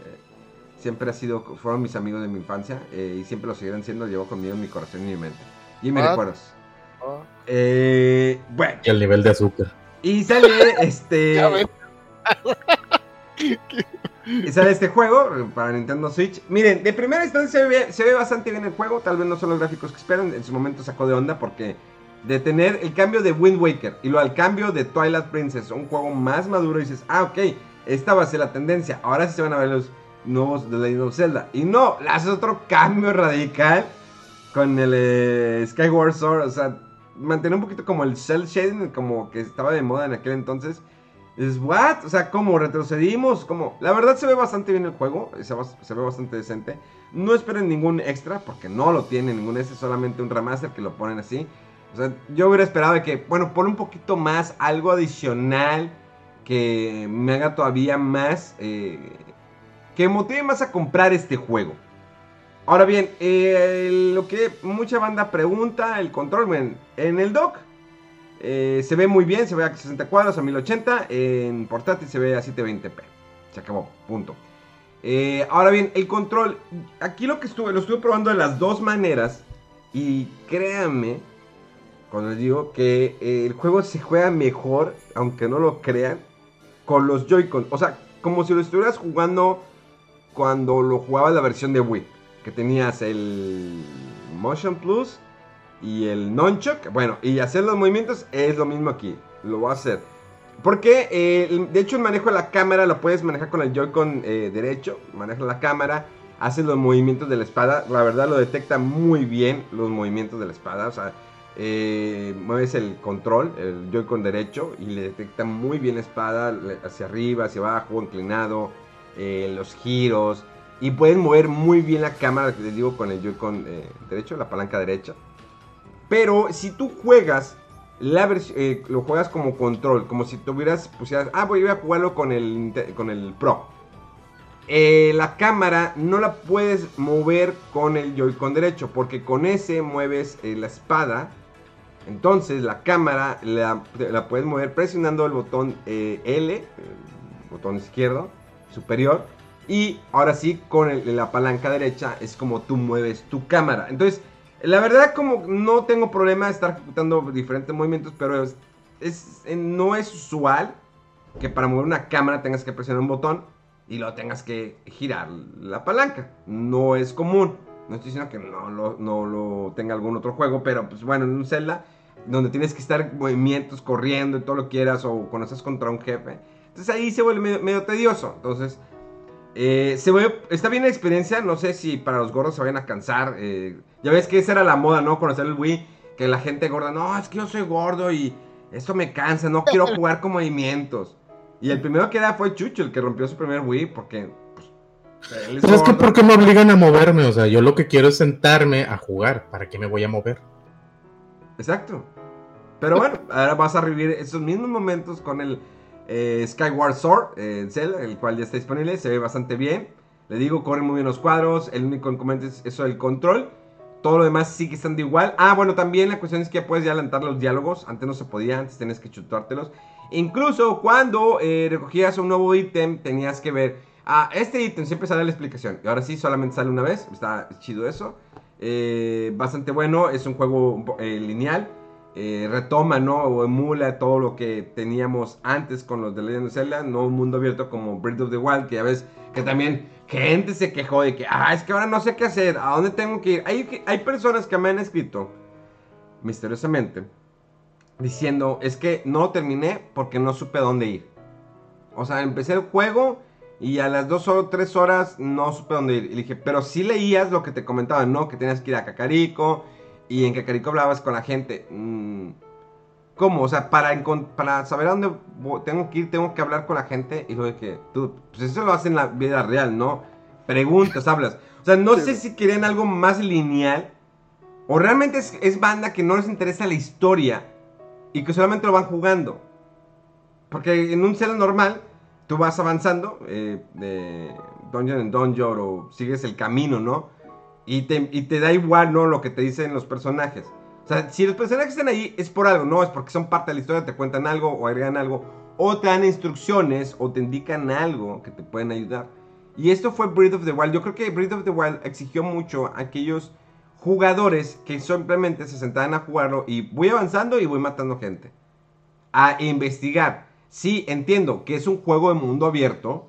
siempre ha sido, fueron mis amigos de mi infancia eh, y siempre lo seguirán siendo, llevo conmigo en mi corazón y mi mente. Y mis recuerdos. Oh. bueno. Y el nivel de azúcar. Y sale este. y sale este juego para Nintendo Switch. Miren, de primera instancia se ve, se ve bastante bien el juego. Tal vez no son los gráficos que esperan. En su momento sacó de onda porque de tener el cambio de Wind Waker y lo al cambio de Twilight Princess, un juego más maduro, y dices, ah, ok, esta va a ser la tendencia. Ahora sí se van a ver los nuevos de Legend of Zelda. Y no, haces otro cambio radical con el eh, Skyward Sword. O sea, mantener un poquito como el cel shading, como que estaba de moda en aquel entonces. Es what? O sea, ¿cómo retrocedimos? como La verdad se ve bastante bien el juego, se, se ve bastante decente. No esperen ningún extra, porque no lo tiene ningún extra, solamente un remaster que lo ponen así. Yo hubiera esperado de que, bueno, pon un poquito más, algo adicional que me haga todavía más, eh, que motive más a comprar este juego. Ahora bien, eh, lo que mucha banda pregunta, el control, en el dock eh, se ve muy bien, se ve a 60 cuadros, a 1080, en portátil se ve a 720p. Se acabó, punto. ahora bien, el control, aquí lo que estuve, lo estuve probando de las dos maneras y créanme cuando les digo que eh, el juego se juega mejor, aunque no lo crean, con los Joy-Con. O sea, como si lo estuvieras jugando cuando lo jugabas la versión de Wii. Que tenías el Motion Plus y el Nunchuck. Bueno, y hacer los movimientos es lo mismo aquí. Lo voy a hacer. Porque, eh, de hecho, el manejo de la cámara lo puedes manejar con el Joy-Con eh, derecho. Maneja la cámara, hace los movimientos de la espada. La verdad lo detecta muy bien los movimientos de la espada. O sea, eh, mueves el control, el Joy-Con derecho, y le detecta muy bien la espada hacia arriba, hacia abajo, inclinado, eh, los giros. Y puedes mover muy bien la cámara, les digo, con el Joy-Con eh, derecho, la palanca derecha. Pero si tú juegas, la lo juegas como control, como si tuvieras, pusieras, ah, voy a jugarlo con el, con el Pro. la cámara no la puedes mover con el Joy-Con derecho, porque con ese mueves la espada entonces la cámara la, puedes mover presionando el botón eh, L, el botón izquierdo superior. Y ahora sí, con la palanca derecha es como tú mueves tu cámara. Entonces, la verdad como no tengo problema de estar ejecutando diferentes movimientos, pero es, no es usual que para mover una cámara tengas que presionar un botón y lo tengas que girar la palanca. No es común. No estoy diciendo que no lo, no lo tenga algún otro juego, pero pues bueno, en un Zelda donde tienes que estar movimientos, corriendo y todo lo que quieras, o cuando estás contra un jefe. Entonces ahí se vuelve medio, tedioso. Entonces, eh, se ve, está bien la experiencia, no sé si para los gordos se vayan a cansar. Eh, ya ves que esa era la moda, ¿no? Conocer el Wii, que la gente gorda, no, es que yo soy gordo y esto me cansa, no quiero jugar con movimientos. Y el primero que era fue Chucho, el que rompió su primer Wii, porque pues, Él Pero es que sordo. ¿por qué me obligan a moverme? O sea, yo lo que quiero es sentarme a jugar. ¿Para qué me voy a mover? Exacto. Pero bueno, ahora vas a revivir esos mismos momentos con el eh, Skyward Sword, eh, Zelda, el cual ya está disponible, se ve bastante bien. Le digo, corren muy bien los cuadros, el único inconveniente es eso del control. Todo lo demás sigue estando igual. Ah, bueno, también la cuestión es que ya puedes ya adelantar los diálogos. Antes no se podía, antes tenías que chutártelos. Incluso cuando eh, recogías un nuevo ítem, tenías que ver. Ah, este ítem siempre sale la explicación. Y ahora sí, solamente sale una vez. Está chido eso. Eh, bastante bueno. Es un juego eh, lineal. Eh, retoma, ¿no? O emula todo lo que teníamos antes con los de Legend of Zelda. No un mundo abierto como Breath of the Wild. Que ya ves que también gente se quejó de que, ah, es que ahora no sé qué hacer. ¿A dónde tengo que ir? Hay, hay personas que me han escrito misteriosamente diciendo, es que no terminé porque no supe dónde ir. O sea, empecé el juego y a las dos o tres horas no supe dónde ir. Y dije, pero sí leías lo que te comentaban, ¿no? Que tenías que ir a Cacarico y en Cacarico hablabas con la gente. Mm, ¿Cómo? O sea, para, para saber a dónde tengo que ir, tengo que hablar con la gente. Y luego que, tú, pues eso lo hacen en la vida real, ¿no? Preguntas, hablas. O sea, no Sí. sé si querían algo más lineal. O realmente es, es banda que no les interesa la historia y que solamente lo van jugando. Porque en un Zelda normal, tú vas avanzando eh, dungeon en dungeon o sigues el camino, ¿no? Y te, y te da igual, ¿no? Lo que te dicen los personajes. O sea, si los personajes están ahí es por algo, ¿no? Es porque son parte de la historia, te cuentan algo o agregan algo. O te dan instrucciones o te indican algo que te pueden ayudar. Y esto fue Breath of the Wild. Yo creo que Breath of the Wild exigió mucho a aquellos jugadores que simplemente se sentaban a jugarlo y voy avanzando y voy matando gente. A investigar. Sí, entiendo que es un juego de mundo abierto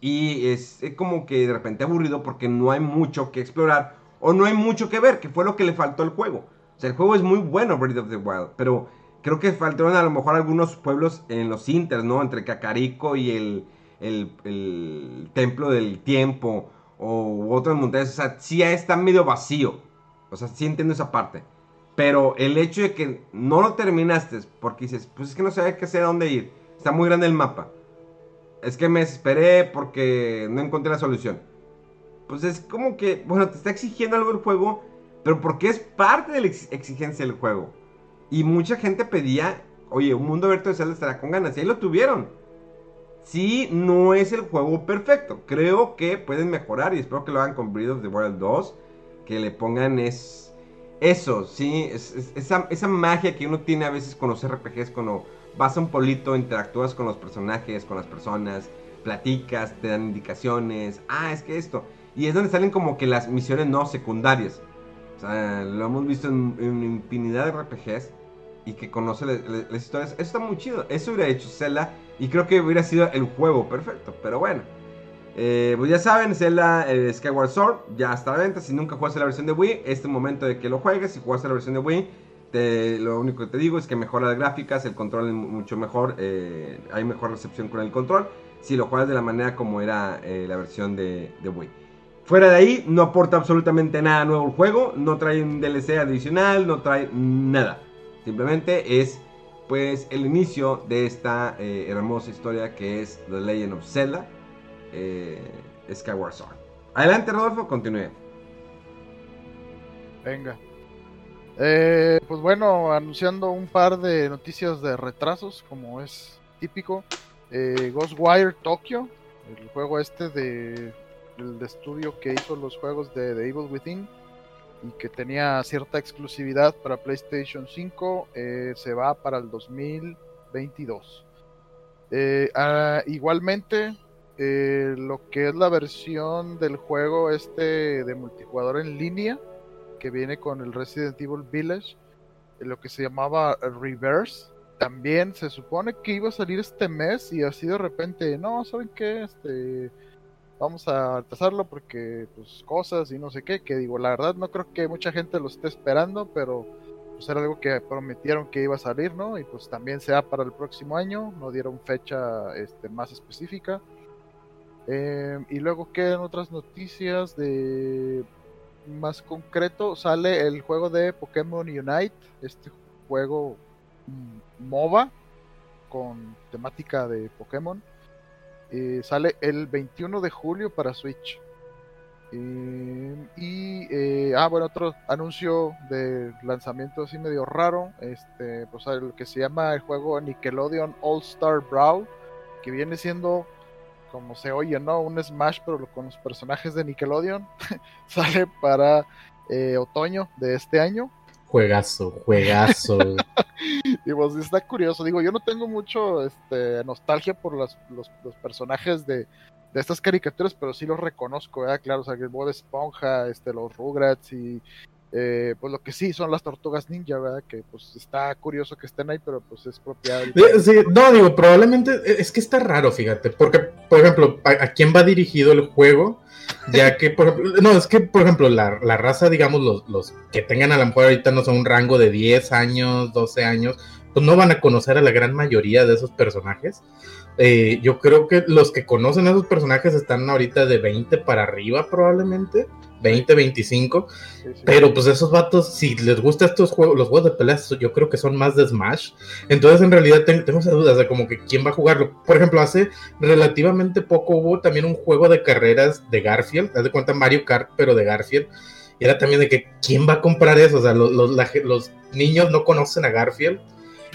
y es como que de repente aburrido porque no hay mucho que explorar o no hay mucho que ver, que fue lo que le faltó al juego. O sea, el juego es muy bueno, Breath of the Wild, pero creo que faltaron a lo mejor algunos pueblos en los inters, ¿no? Entre Cacarico y el, el, el Templo del Tiempo o otras montañas. O sea, sí está medio vacío. O sea, sí entiendo esa parte. Pero el hecho de que no lo terminaste porque dices, pues es que no sabía qué sé a dónde ir. Está muy grande el mapa. Es que me desesperé porque no encontré la solución. Pues es como que, bueno, te está exigiendo algo el juego, pero porque es parte de la ex- exigencia del juego. Y mucha gente pedía, oye, un mundo abierto de Zelda estará con ganas. Y ahí lo tuvieron. Sí, no es el juego perfecto. Creo que pueden mejorar y espero que lo hagan con Breath of the Wild 2. Que le pongan es, eso, sí, es- es- esa, esa magia que uno tiene a veces con los RPGs cuando vas a un polito, interactúas con los personajes, con las personas, platicas, te dan indicaciones. Ah, es que esto. Y es donde salen como que las misiones no secundarias. O sea, lo hemos visto en, infinidad de RPGs y que conoce las historias. Eso está muy chido. Eso hubiera hecho Zelda y creo que hubiera sido el juego perfecto. Pero bueno. Eh, pues ya saben, Zelda eh, Skyward Sword ya está a la venta. Si nunca jugaste la versión de Wii, este momento de que lo juegues. Si jugaste la versión de Wii, lo único que te digo es que mejora las gráficas, el control es mu- mucho mejor, eh, hay mejor recepción con el control. Si lo juegas de la manera como era eh, la versión de, Wii. Fuera de ahí, no aporta absolutamente nada nuevo el juego, no trae un DLC adicional, no trae nada. Simplemente es pues el inicio de esta eh, hermosa historia que es The Legend of Zelda Skyward Sword. Adelante Rodolfo, continúe. Venga. Eh, pues bueno, anunciando un par de noticias de retrasos, como es típico. Eh, Ghostwire Tokyo, el juego este de el estudio que hizo los juegos de The Evil Within y que tenía cierta exclusividad para PlayStation 5, eh, se va para el 2022. Eh, ah, igualmente, lo que es la versión del juego este de multijugador en línea, que viene con el Resident Evil Village, lo que se llamaba Reverse. También se supone que iba a salir este mes y así de repente, no, ¿saben qué? Este, vamos a retrasarlo porque, pues, cosas y no sé qué, que digo, la verdad no creo que mucha gente lo esté esperando, pero pues era algo que prometieron que iba a salir, ¿no? Y pues también sea para el próximo año, no dieron fecha este, más específica. Eh, y luego quedan otras noticias de más concreto, sale el juego de Pokémon Unite, este juego mm, MOBA con temática de Pokémon. Eh, sale el 21 de julio para Switch. Eh, y, eh, ah, bueno, otro anuncio de lanzamiento así medio raro, este, pues el que se llama el juego Nickelodeon All Star Brawl, que viene siendo, como se oye, ¿no? Un Smash, pero con los personajes de Nickelodeon, sale para eh, otoño de este año. Juegazo, juegazo. y pues está curioso, digo, yo no tengo mucho este, nostalgia por los, los, los personajes de, de estas caricaturas, pero sí los reconozco, ¿verdad? Claro, o sea, el Bob Esponja, este, los Rugrats y eh, pues lo que sí son las tortugas ninja, ¿verdad? Que pues está curioso que estén ahí, pero pues es propiedad. Sí, no, digo, probablemente e, es que está raro, fíjate, porque, por ejemplo, ¿a, a quién va dirigido el juego? Ya que, por ejemplo, no, es que, por ejemplo, la, la raza, digamos, los, los, que tengan a lo mejor ahorita no son un rango de 10 años, 12 años, pues no van a conocer a la gran mayoría de esos personajes. Eh, yo creo que los que conocen a esos personajes están ahorita de 20 para arriba probablemente, 20, 25, Sí, sí. pero pues esos vatos, si les gustan estos juegos, los juegos de peleas, yo creo que son más de Smash, entonces en realidad tengo, tengo esa duda de como que quién va a jugarlo. Por ejemplo, hace relativamente poco hubo también un juego de carreras de Garfield, haz de cuenta Mario Kart, pero de Garfield, y era también de que quién va a comprar eso, o sea, los, los, la- los niños no conocen a Garfield.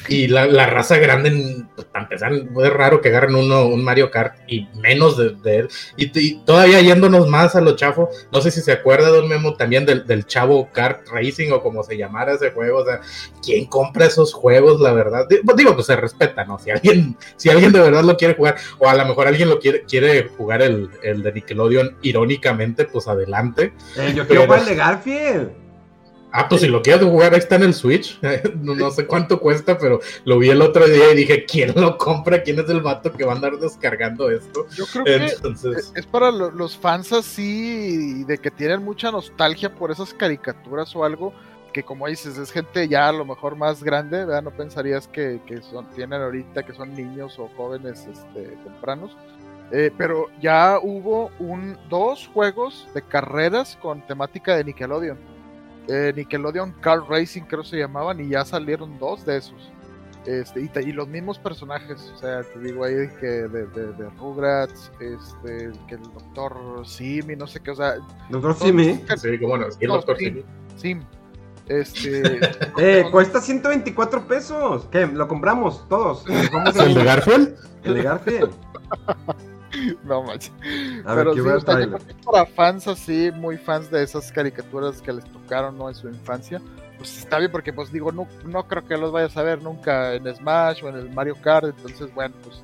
Y la, la raza grande, pues, para empezar, es raro que agarren uno, un Mario Kart y menos de, de él. Y, y todavía yéndonos más a lo chafo, no sé si se acuerda, Don Memo, también del, del chavo Kart Racing o como se llamara ese juego. O sea, ¿quién compra esos juegos, la verdad? Pues, Digo, pues se respeta, ¿no? Si alguien, si alguien de verdad lo quiere jugar, o a lo mejor alguien lo quiere, quiere jugar el, el de Nickelodeon irónicamente, pues adelante. Eh, yo quiero jugar el de Garfield. Ah, pues si lo quieres jugar, ahí está en el Switch. No, no sé cuánto cuesta, pero lo vi el otro día y dije, ¿quién lo compra? ¿Quién es el vato que va a andar descargando esto? Yo creo que es para lo- los fans así de que tienen mucha nostalgia por esas caricaturas o algo que como dices es gente ya a lo mejor más grande, ¿verdad? No pensarías que, que son, tienen ahorita que son niños o jóvenes este, tempranos. Eh, pero ya hubo un dos juegos de carreras con temática de Nickelodeon. Eh, Nickelodeon Car Racing creo se llamaban y ya salieron dos de esos. Este, y, te- y los mismos personajes, o sea, te digo ahí que de, de, de Rugrats, este, que el doctor Sim y no sé qué, o sea, Doctor Simi. sí, cómo no, el doctor. Simi. Sim. Este. Eh, cuesta 124 pesos. ¿Qué? ¿Lo compramos todos? ¿Vamos ¿El de Garfield? El de Garfield. no manches. A ver, Pero ¿qué sí, voy a o sea, yo trailer? creo que para fans así, muy fans de esas caricaturas que les tocaron ¿no? en su infancia, pues está bien, porque pues digo, no, no creo que los vayas a ver nunca en Smash o en el Mario Kart, entonces bueno, pues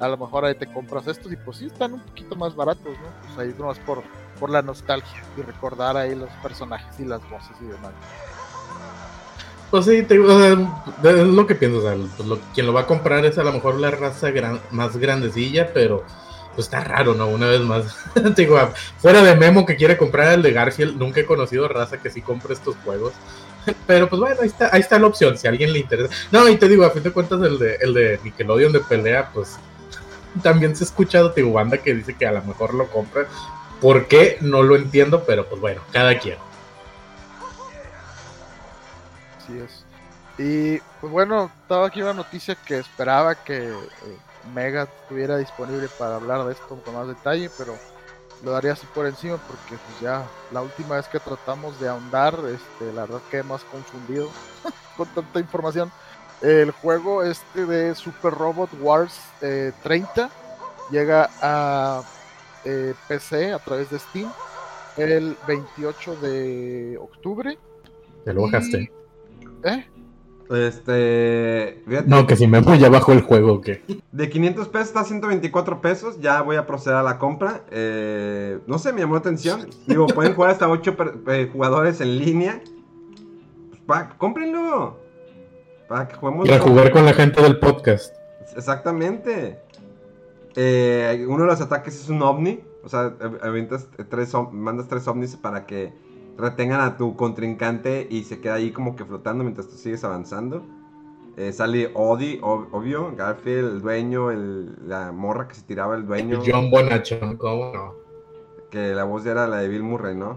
a lo mejor ahí te compras estos y pues sí están un poquito más baratos, ¿no? Pues ahí nomás por, por la nostalgia y recordar ahí los personajes y las voces y demás. Pues sí, te, o sea, es lo que pienso. O sea, pues lo- quien lo va a comprar es a lo mejor la raza gran- más grandecilla, pero pues está raro, ¿no? Una vez más. Digo, fuera de Memo que quiere comprar el de Garfield, nunca he conocido raza que sí compre estos juegos. Pero pues bueno, ahí está, ahí está la opción, si a alguien le interesa. No, y te digo, a fin de cuentas, el de, el de Nickelodeon de pelea, pues también se ha escuchado, te digo, banda que dice que a lo mejor lo compra. ¿Por qué? No lo entiendo, pero pues bueno, cada quien. Así es. Y pues bueno, estaba aquí una noticia que esperaba que eh, Mega estuviera disponible para hablar de esto con más detalle, pero lo daría así por encima porque pues ya la última vez que tratamos de ahondar, este, la verdad quedé más confundido con tanta información. El juego este de Super Robot Wars eh, 30 llega a eh, PC a través de Steam el 28 de octubre. Te lo bajaste. ¿Eh? Este. Fíjate, No, que si Memo ya bajó el juego, que De 500 pesos está a 124 pesos. Ya voy a proceder a la compra. Eh, no sé, me llamó la atención. Digo, pueden jugar hasta 8 jugadores en línea. Pues, pa- cómprenlo. Para que juguemos. Para jugar con la gente del podcast. Exactamente. Eh, uno de los ataques es un ovni. O sea, tres, mandas tres ovnis para que retengan a tu contrincante y se queda ahí como que flotando mientras tú sigues avanzando. Eh, sale Odi, ob- obvio, Garfield, el dueño, el- la morra que se tiraba el dueño. John Bonachon, ¿cómo no? Que la voz era la de Bill Murray, ¿no?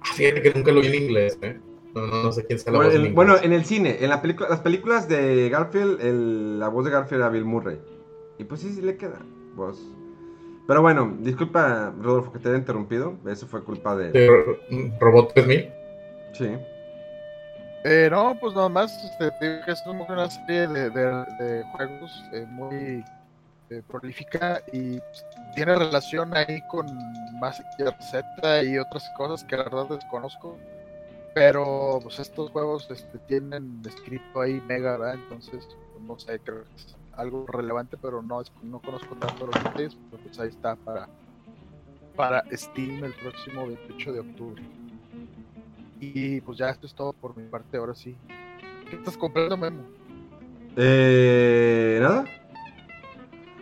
Ah, Fíjate que nunca lo vi en inglés, ¿eh? No, no, no sé quién sea la Bueno, voz en bueno, en el cine, en la película, las películas de Garfield, el- la voz de Garfield era Bill Murray. Y pues sí, sí le queda voz. Pero bueno, disculpa, Rodolfo, que te haya interrumpido. Eso fue culpa de. De Ro- Robot 3000. Sí. Eh, no, pues nada más, este, te digo que es una serie de, de- de juegos eh, muy eh, prolífica y pues, tiene relación ahí con Mazinger Z y otras cosas que la verdad desconozco. Pero pues estos juegos este, tienen escrito ahí Mega, ¿verdad? Entonces, pues, no sé, creo que es algo relevante, pero no, es- no conozco tanto los detalles, pero pues ahí está para, para Steam el próximo 28 de octubre. Y pues ya esto es todo por mi parte, ahora sí. ¿Qué estás comprando, Memo? Eh, nada.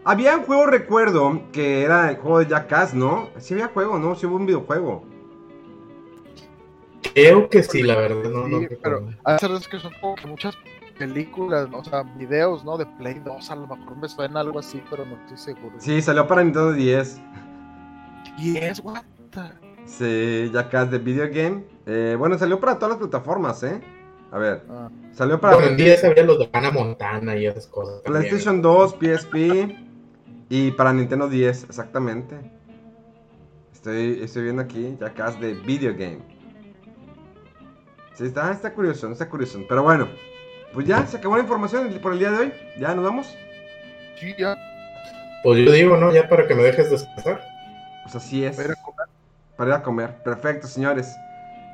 Había un juego, recuerdo, que era el juego de Jackass, ¿no? Sí había juego, ¿no? Sí hubo un videojuego. Creo que sí, la verdad, no, no Sí, pero hace veces que son como que muchas películas, ¿no? o sea, videos, ¿no? De Play 2, a lo mejor me suena algo así, pero no estoy seguro. Sí, salió para Nintendo 10. Y es, what the- Sí, Jackass de Video Game. Eh, bueno, salió para todas las plataformas, ¿eh? A ver, Ah, salió para Bueno, en 10 había los de Hannah Montana y esas cosas. también. PlayStation 2, PSP y para Nintendo 10, exactamente. Estoy, estoy viendo aquí Jackass de Video Game. Sí, está, está curioso, está curioso. Pero bueno, pues ya se acabó la información por el día de hoy. Ya nos vamos. sí, ya, Pues yo digo, ¿no? Ya para que me dejes descansar. Pues así es. voy a ir a comer. Para ir a comer. Perfecto, señores.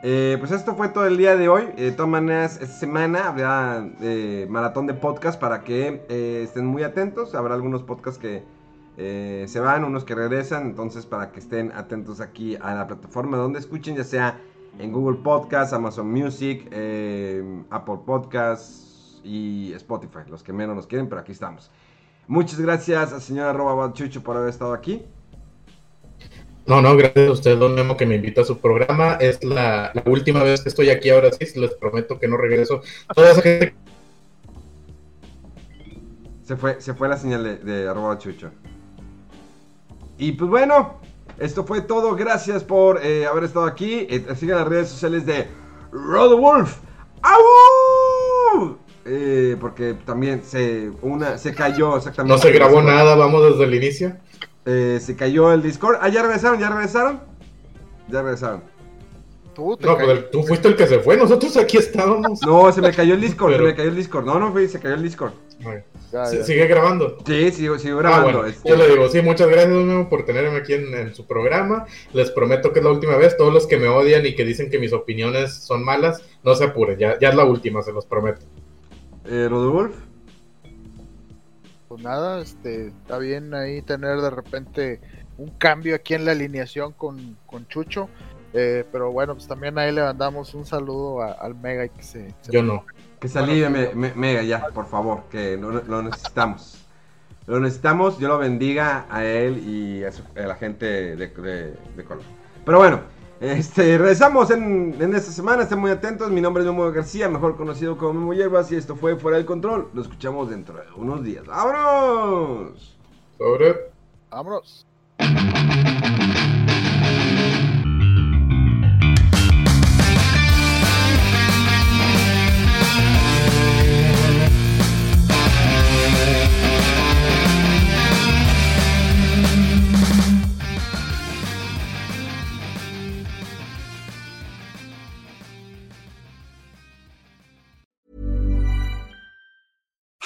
Eh, pues esto fue todo el día de hoy. Eh, de todas maneras, esta semana habrá eh, maratón de podcast para que eh, estén muy atentos. Habrá algunos podcasts que eh, se van, unos que regresan. Entonces, para que estén atentos aquí a la plataforma donde escuchen, ya sea en Google Podcast, Amazon Music, eh, Apple Podcasts y Spotify. Los que menos nos quieren, pero aquí estamos. Muchas gracias al señor arroba Chucho por haber estado aquí. No, no, gracias a usted, don Memo, que me invita a su programa. Es la, la última vez que estoy aquí ahora sí, les prometo que no regreso. Toda esa gente Se fue, se fue la señal de, de arroba chucho. Y pues bueno, esto fue todo. Gracias por eh, haber estado aquí. Eh, sigan las redes sociales de Rodolf. ¡Au! Eh, porque también se, una, se cayó exactamente. no se grabó nada, vamos desde el inicio. Eh, se cayó el Discord. Ah, ya regresaron, ya regresaron. Ya regresaron. Tú te No, pues el- tú fuiste el que se fue, nosotros aquí estábamos. No, se me cayó el Discord, Pero- se me cayó el Discord. No, no fui, se cayó el Discord. Ya, ya. Sigue grabando. Sí, sigo, sigo Ah, grabando. bueno, este. yo le digo, sí, muchas gracias Memo, por tenerme aquí en, en su programa. Les prometo que es la última vez. Todos los que me odian y que dicen que mis opiniones son malas, no se apuren, ya, ya es la última, se los prometo. Eh, Rodolf. Pues nada, este, está bien ahí tener de repente un cambio aquí en la alineación con, con Chucho. eh, pero bueno, pues también ahí le mandamos un saludo a- al Mega que se, se- Yo no. Que se alivie me- me- Mega ya, por favor, que lo, lo necesitamos. Lo necesitamos, yo lo bendiga a él y a, su- a la gente de, de, de color. Pero bueno, este, regresamos en, en esta semana, estén muy atentos. Mi nombre es Memo García, mejor conocido como Memo Hierbas, y esto fue Fuera del Control. Lo escuchamos dentro de unos días. ¡Vámonos! Sobre. Vámonos.